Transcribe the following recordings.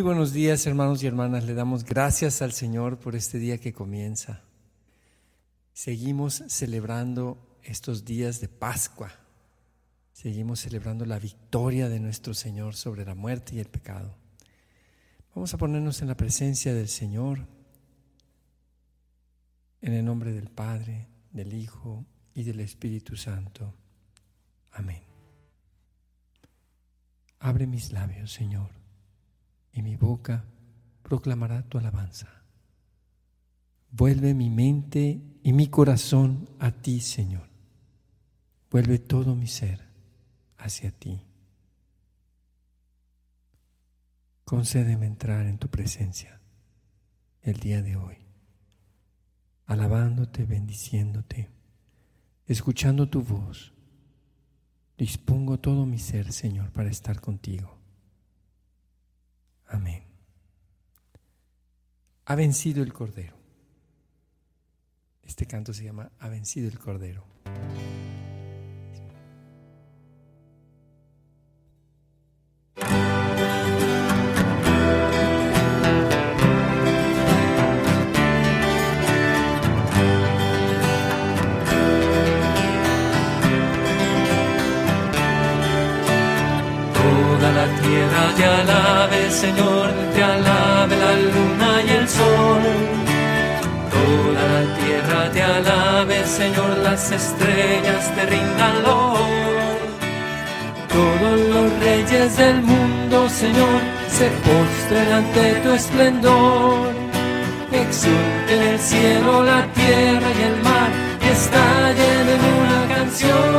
Muy buenos días hermanos y hermanas. Le damos gracias al Señor por este día que comienza. Seguimos celebrando estos días de Pascua. Seguimos celebrando la victoria de nuestro Señor sobre la muerte y el pecado. Vamos a ponernos en la presencia del Señor, en el nombre del Padre, del Hijo y del Espíritu Santo. Amén. Abre mis labios, Señor, mi boca proclamará tu alabanza. Vuelve mi mente y mi corazón a ti, Señor. Vuelve todo mi ser hacia ti. Concédeme entrar en tu presencia el día de hoy, alabándote, bendiciéndote, escuchando tu voz. Dispongo todo mi ser, Señor, para estar contigo. Amén. Ha vencido el Cordero. Este canto se llama Ha vencido el Cordero. Señor, te alabe la luna y el sol. Toda la tierra te alabe, Señor, las estrellas te rindan loor. Todos los reyes del mundo, Señor, se postren ante tu esplendor. Exulten el cielo, la tierra y el mar, y estallen en una canción.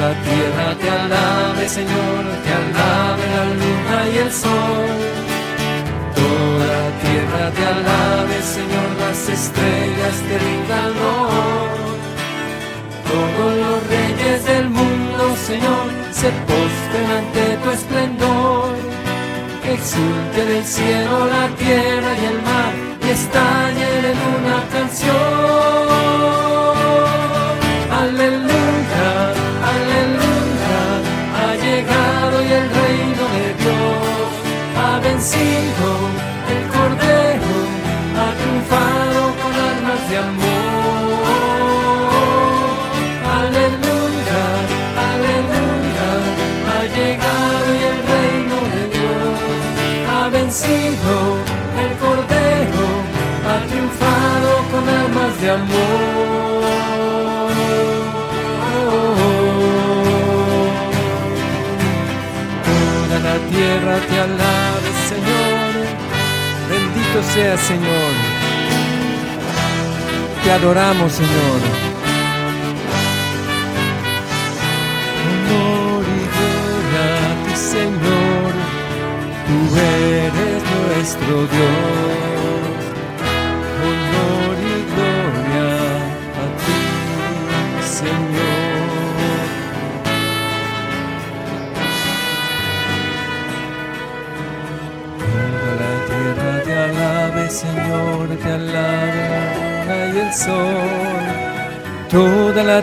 La tierra te alabe, Señor, te alabe la luna y el sol. Toda la tierra te alabe, Señor, las estrellas te rindan. Todos los reyes del mundo, Señor, se postren ante tu esplendor. Exulten el cielo, la tierra y el mar, y estallen en una canción. Aleluya, amor. Toda la tierra te alabe, Señor. Bendito sea, Señor. Te adoramos, Señor. Honor y gloria a ti, Señor. Tú eres nuestro Dios.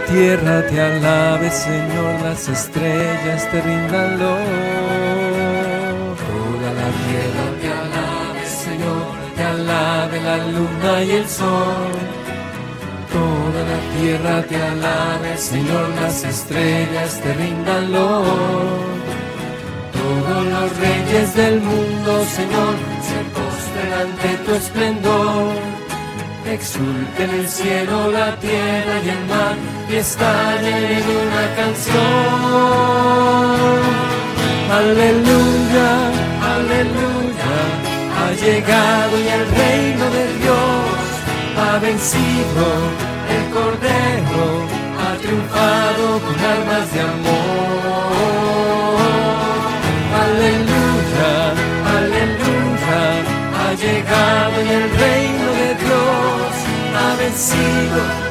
Tierra te alabe, Señor, las estrellas te rindan loor. Toda la tierra te alabe, Señor, te alabe la luna y el sol. Toda la tierra te alabe, Señor, las estrellas te rindan loor. Todos los reyes del mundo, Señor, se postren ante tu esplendor. Exulten el cielo, la tierra y el mar, y estallen en una canción. Aleluya, aleluya, ha llegado y el reino de Dios ha vencido. El Cordero ha triunfado con armas de amor. Aleluya, aleluya, ha llegado y el reino de Dios ha vencido.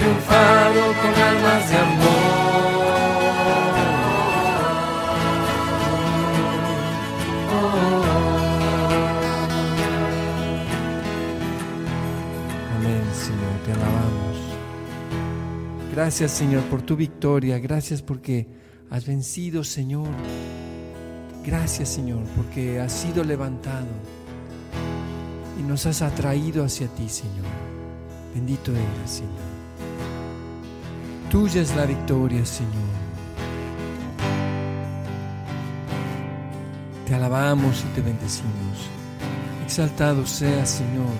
Triunfado con armas de amor. Amén, Señor, te alabamos. Gracias, Señor, por tu victoria. Gracias porque has vencido, Señor. Gracias, Señor, porque has sido levantado y nos has atraído hacia ti, Señor. Bendito eres, Señor. Tuya es la victoria, Señor. Te alabamos y te bendecimos. Exaltado sea, Señor.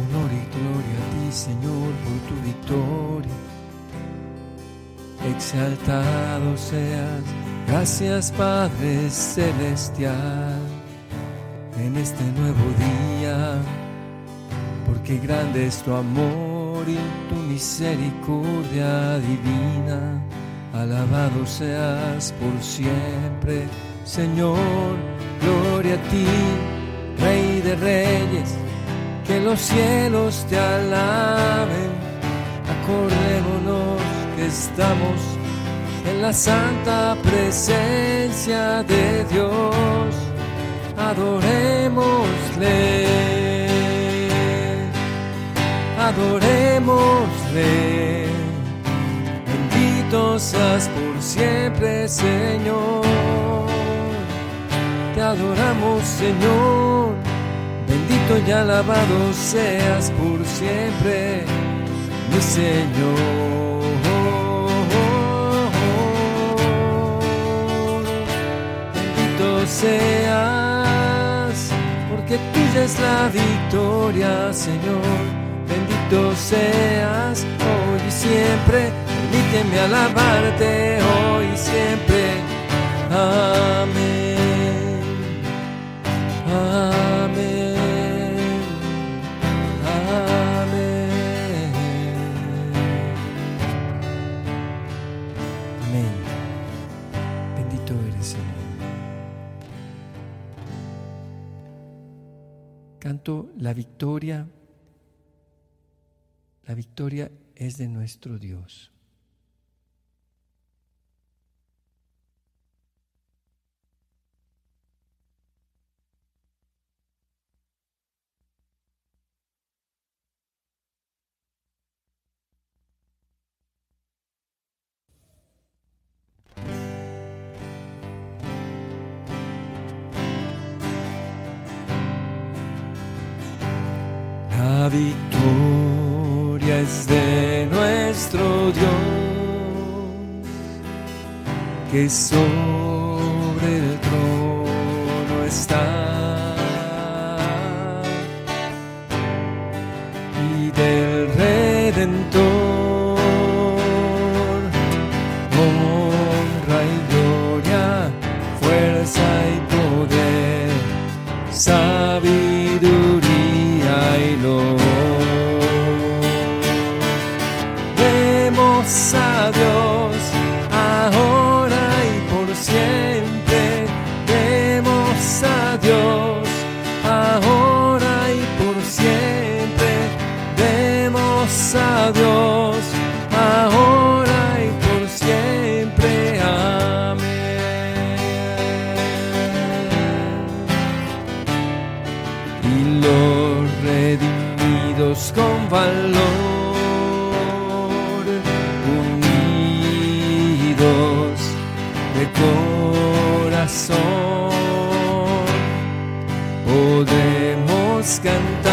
Honor y gloria a ti, Señor, por tu victoria. Exaltado seas. Gracias, Padre Celestial, en este nuevo día, porque grande es tu amor y tu misericordia divina. Alabado seas por siempre Señor, gloria a ti, Rey de Reyes, que los cielos te alaben. Acordémonos que estamos en la santa presencia de Dios. Adorémosle, adorémosle. Bendito seas por siempre, Señor te adoramos Señor, bendito y alabado seas por siempre, mi Señor. Seas, porque tuya es la victoria, Señor. Bendito seas hoy y siempre, permíteme alabarte hoy y siempre. Amén. Amén. Amén. Amén. Bendito eres, Señor. Canto la victoria. La victoria es de nuestro Dios. La es de nuestro Dios, que sobre el trono está. Y del Redentor, podemos cantar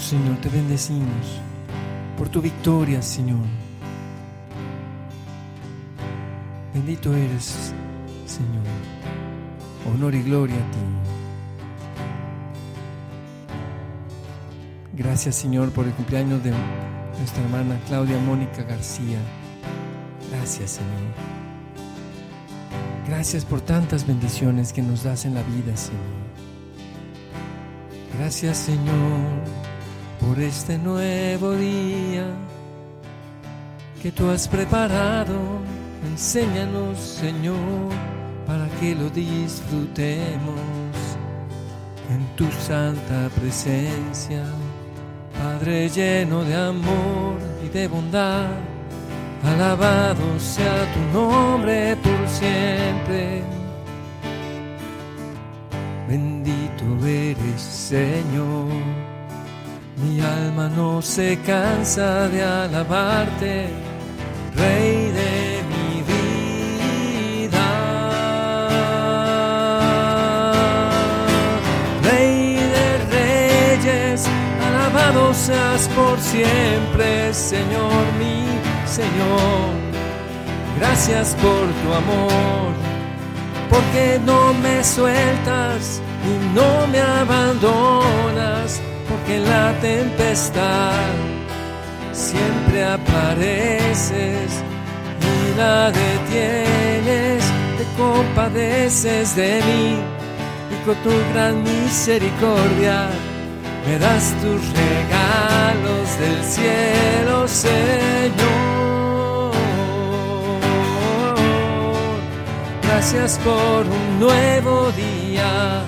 Señor, te bendecimos por tu victoria, Señor. Bendito eres, Señor. Honor y gloria a ti. Gracias, Señor, por el cumpleaños de nuestra hermana Claudia Mónica García. Gracias, Señor. Gracias por tantas bendiciones que nos das en la vida, Señor. Gracias, Señor, por este nuevo día que tú has preparado. Enséñanos, Señor, para que lo disfrutemos en tu santa presencia. Padre lleno de amor y de bondad, alabado sea tu nombre por siempre. Bendito eres, Señor. Mi alma no se cansa de alabarte, Rey de mi vida. Rey de reyes, alabado seas por siempre, Señor mi Señor. Gracias por tu amor, porque no me sueltas y no me abandonas la tempestad siempre apareces y la detienes, te compadeces de mí y con tu gran misericordia me das tus regalos del cielo, Señor. Gracias por un nuevo día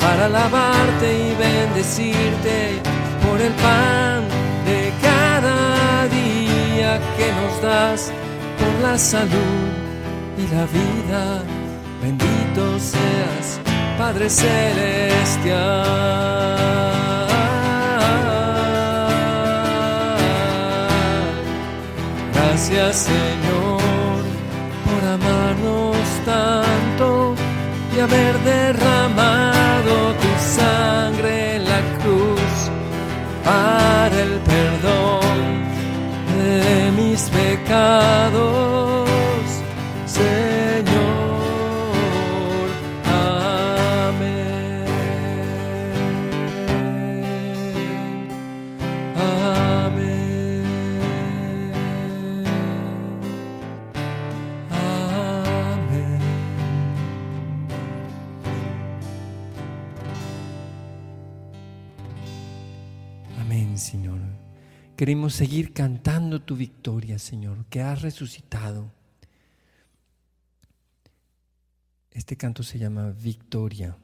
para alabarte y bendecirte por el pan de cada día que nos das, por la salud y la vida. Bendito seas, Padre Celestial. Gracias Señor por amarnos tanto y haber derramado tu sangre en la cruz para el perdón de mis pecados, Queremos seguir cantando tu victoria, Señor, que has resucitado. Este canto se llama Victoria.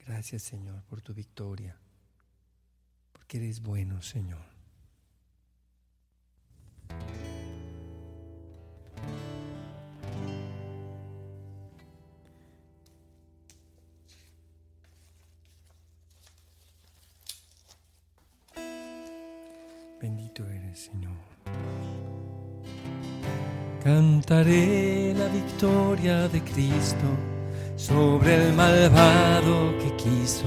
Gracias, Señor, por tu victoria, porque eres bueno, Señor. Señor. Cantaré la victoria de Cristo sobre el malvado que quiso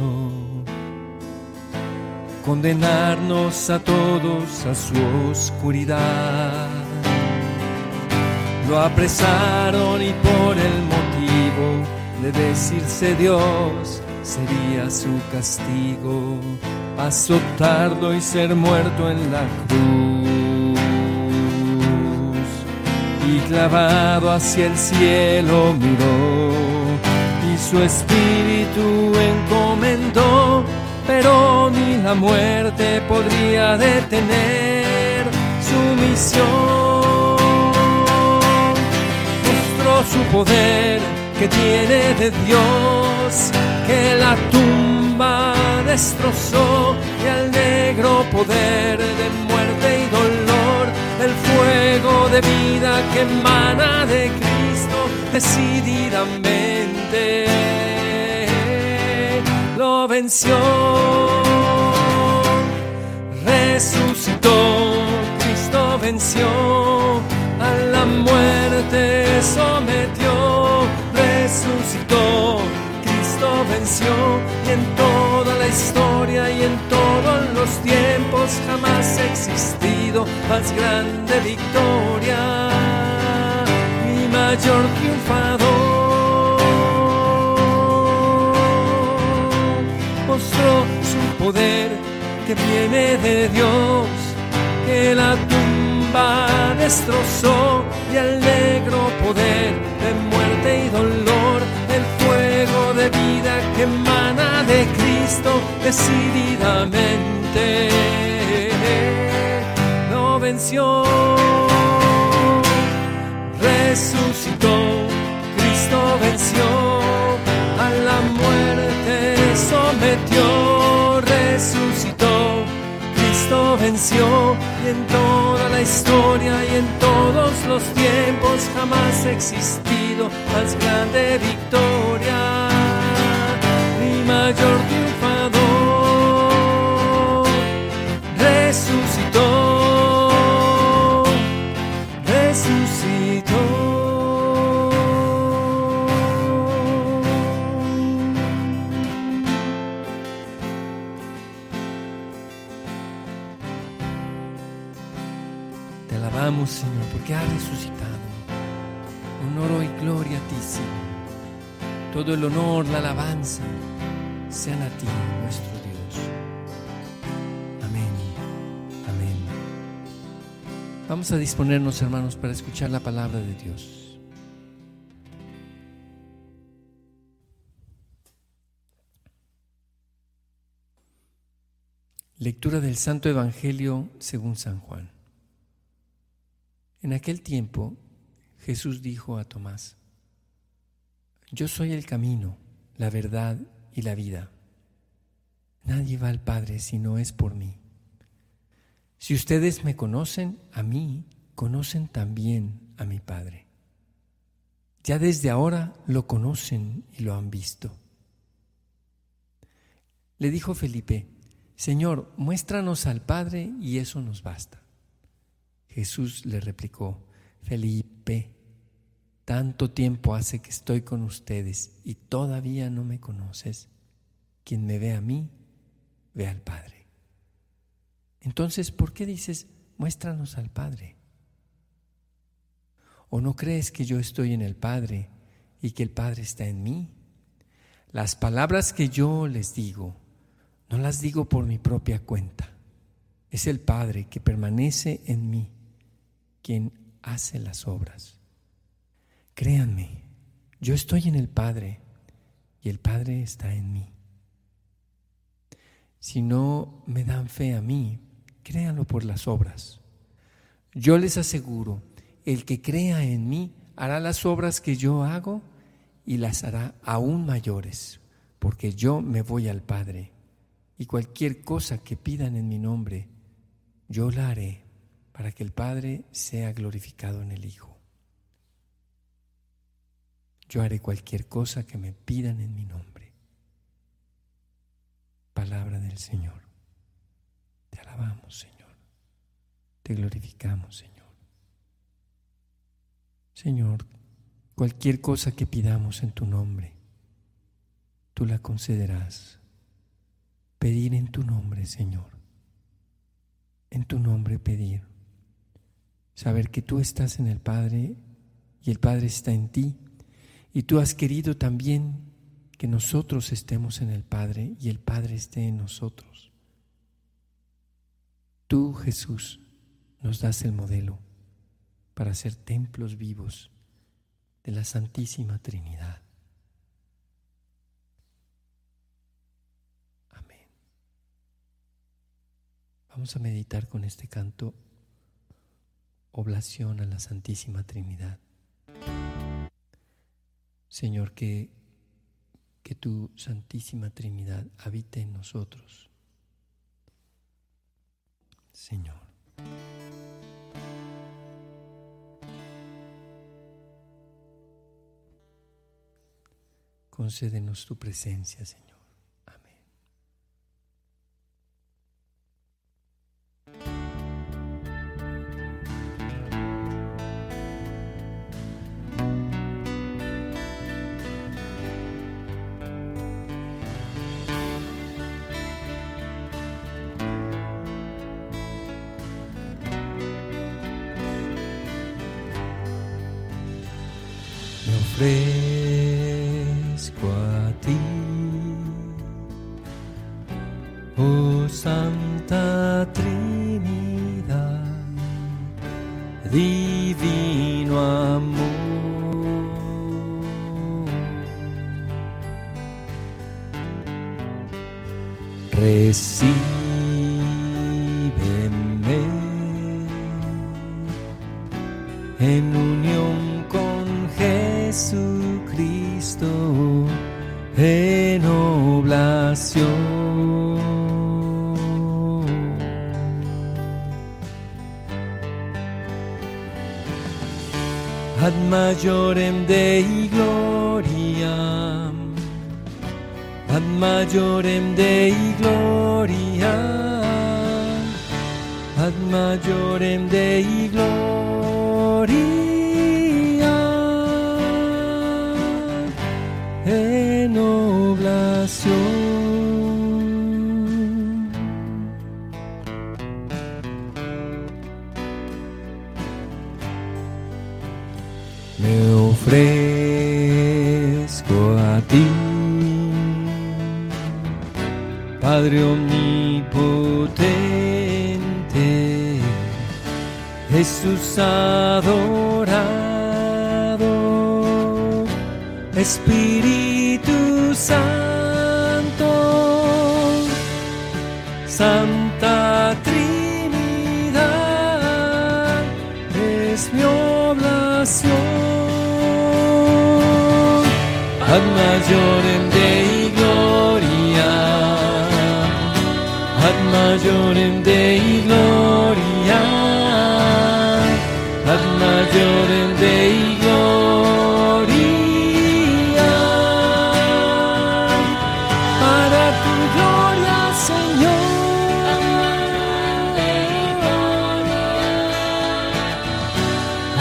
condenarnos a todos a su oscuridad. Lo apresaron y por el motivo de decirse Dios sería su castigo, azotarlo y ser muerto en la cruz. Clavado hacia el cielo miró y su espíritu encomendó pero ni la muerte podría detener su misión. Mostró su poder que tiene de Dios, que la tumba destrozó y al negro poder de de vida que emana de Cristo decididamente. Lo venció, resucitó venció, a la muerte sometió, resucitó, Cristo venció y en toda la historia y en todos los tiempos jamás ha existido más grande victoria, poder que viene de Dios que la tumba destrozó y el negro poder de muerte y dolor, el fuego de vida que emana de Cristo decididamente no venció, resucitó, Cristo venció, a la muerte sometió, resucitó venció y en toda la historia y en todos los tiempos jamás existido más grande victoria, mi mayor triunfador. Resucitó, Señor, porque ha resucitado. Honor y gloria a ti, Señor. Todo el honor, la alabanza, sean a ti, nuestro Dios. Amén. Amén. Vamos a disponernos, hermanos, para escuchar la palabra de Dios. Lectura del Santo Evangelio según San Juan. En aquel tiempo Jesús dijo a Tomás, Yo soy el camino, la verdad y la vida. Nadie va al Padre si no es por mí. Si ustedes me conocen a mí, conocen también a mi Padre. Ya desde ahora lo conocen y lo han visto. Le dijo Felipe, Señor, muéstranos al Padre y eso nos basta. Jesús le replicó, Felipe, tanto tiempo hace que estoy con ustedes y todavía no me conoces. Quien me ve a mí, ve al Padre. Entonces, ¿por qué dices, muéstranos al Padre? ¿O no crees que yo estoy en el Padre y que el Padre está en mí? Las palabras que yo les digo, no las digo por mi propia cuenta. Es el Padre que permanece en mí quien hace las obras. Créanme, yo estoy en el Padre y el Padre está en mí. Si no me dan fe a mí, créanlo por las obras. Yo les aseguro, el que crea en mí hará las obras que yo hago y las hará aún mayores, porque yo me voy al Padre y cualquier cosa que pidan en mi nombre, yo la haré para que el Padre sea glorificado en el Hijo. Yo haré cualquier cosa que me pidan en mi nombre. Palabra del Señor. Te alabamos, Señor. Te glorificamos, Señor. Señor, cualquier cosa que pidamos en tu nombre, tú la concederás. Pedir en tu nombre, Señor. En tu nombre pedir saber que tú estás en el Padre y el Padre está en ti, y tú has querido también que nosotros estemos en el Padre y el Padre esté en nosotros. Tú, Jesús, nos das el modelo para ser templos vivos de la Santísima Trinidad. Amén. Vamos a meditar con este canto oblación a la Santísima Trinidad. Señor, que, que tu Santísima Trinidad habite en nosotros. Señor. Concédenos tu presencia, Señor. Recíbeme en unión con Jesucristo en oblación. Ad majorem Dei gloriam, ad majorem Dei gloria, ad majorem Dei gloria, en oblación. Me ofrezco Padre omnipotente, Jesús adorado, Espíritu Santo, Santa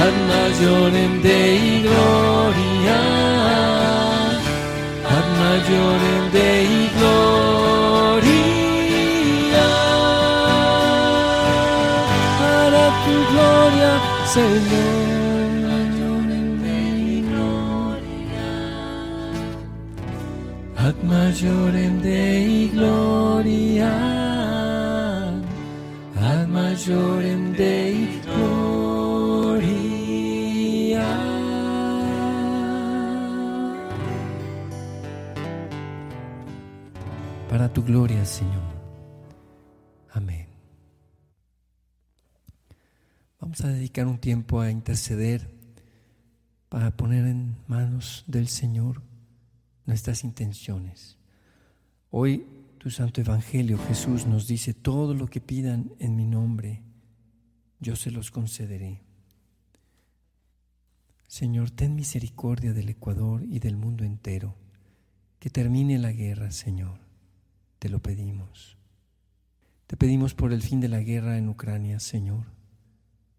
Ad majorem Dei gloria, ad majorem Dei gloria, para tu gloria, Señor. Ad majorem Dei gloria, ad majorem tu gloria, Señor. Amén. Vamos a dedicar un tiempo a interceder para poner en manos del Señor nuestras intenciones. Hoy tu Santo Evangelio, Jesús, nos dice, todo lo que pidan en mi nombre, yo se los concederé. Señor, ten misericordia del Ecuador y del mundo entero. Que termine la guerra, Señor. Te lo pedimos. Te pedimos por el fin de la guerra en Ucrania, Señor.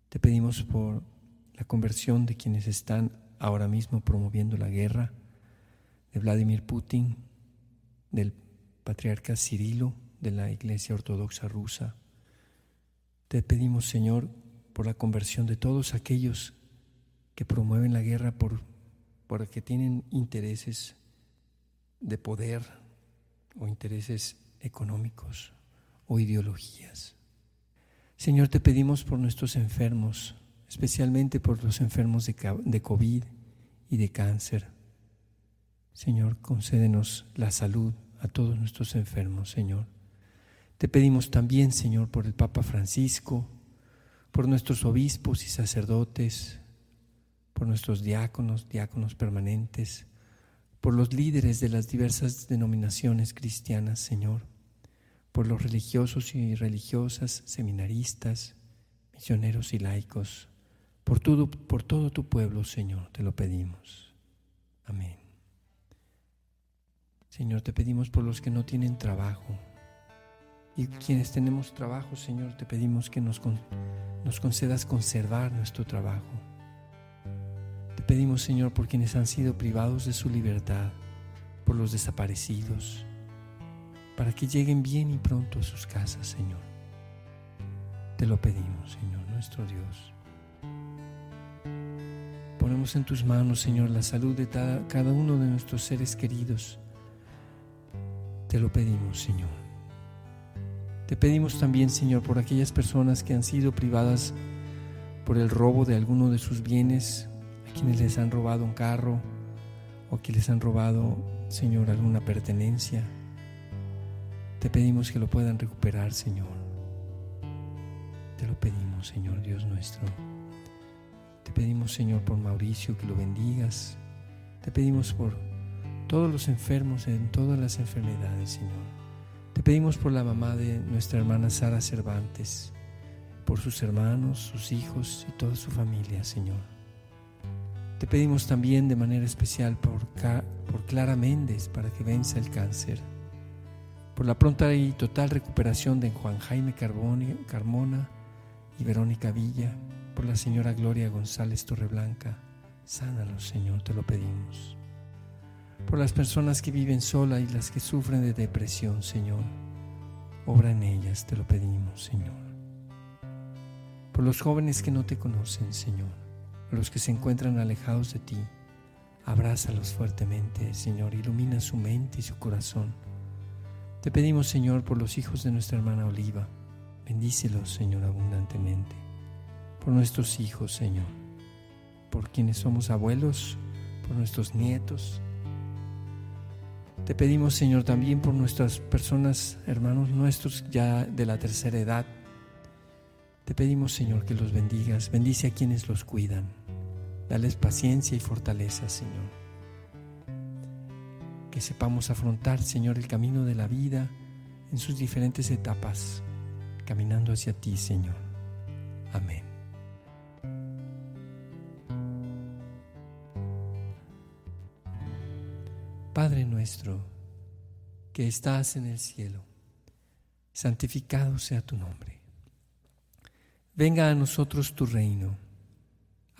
Te pedimos por la conversión de quienes están ahora mismo promoviendo la guerra, de Vladimir Putin, del patriarca Cirilo, de la Iglesia Ortodoxa rusa. Te pedimos, Señor, por la conversión de todos aquellos que promueven la guerra por, porque tienen intereses de poder o intereses económicos o ideologías. Señor, te pedimos por nuestros enfermos, especialmente por los enfermos de, COVID y de cáncer. Señor, concédenos la salud a todos nuestros enfermos, Señor. Te pedimos también, Señor, por el Papa Francisco, por nuestros obispos y sacerdotes, por nuestros diáconos, diáconos permanentes, por los líderes de las diversas denominaciones cristianas, Señor, por los religiosos y religiosas, seminaristas, misioneros y laicos, por todo, por todo tu pueblo, Señor, te lo pedimos. Amén. Señor, te pedimos por los que no tienen trabajo. Y quienes tenemos trabajo, Señor, te pedimos que nos, con- nos concedas conservar nuestro trabajo. Pedimos, Señor, por quienes han sido privados de su libertad, por los desaparecidos, para que lleguen bien y pronto a sus casas, Señor. Te lo pedimos, Señor, nuestro Dios. Ponemos en tus manos, Señor, la salud de cada uno de nuestros seres queridos. Te lo pedimos, Señor. Te pedimos también, Señor, por aquellas personas que han sido privadas por el robo de alguno de sus bienes, quienes les han robado un carro o que les han robado, Señor, alguna pertenencia. Te pedimos que lo puedan recuperar, Señor. Te lo pedimos, Señor Dios nuestro. Te pedimos, Señor, por Mauricio, que lo bendigas. Te pedimos por todos los enfermos en todas las enfermedades, Señor. Te pedimos por la mamá de nuestra hermana Sara Cervantes, por sus hermanos, sus hijos y toda su familia, Señor. Te pedimos también de manera especial por, Clara Méndez para que venza el cáncer, por la pronta y total recuperación de Juan Jaime Carmona y Verónica Villa, por la señora Gloria González Torreblanca. Sánalos, Señor, te lo pedimos. Por las personas que viven sola y las que sufren de depresión, Señor. Obra en ellas, te lo pedimos, Señor. Por los jóvenes que no te conocen, Señor. Los que se encuentran alejados de ti. Abrázalos fuertemente, Señor. Ilumina su mente y su corazón. Te pedimos, Señor, por los hijos de nuestra hermana Oliva. Bendícelos, Señor, abundantemente por nuestros hijos, Señor, por quienes somos abuelos, por nuestros nietos. Te pedimos, Señor, también por nuestras personas, hermanos nuestros ya de la tercera edad. Te pedimos, Señor, que los bendigas. Bendice a quienes los cuidan. Dales paciencia y fortaleza, Señor. Que sepamos afrontar, Señor, el camino de la vida en sus diferentes etapas, caminando hacia ti, Señor. Amén. Padre nuestro, que estás en el cielo, santificado sea tu nombre. Venga a nosotros tu reino,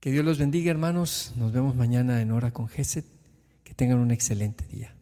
Que Dios los bendiga, hermanos. Nos vemos mañana en hora con Geset. Que tengan un excelente día.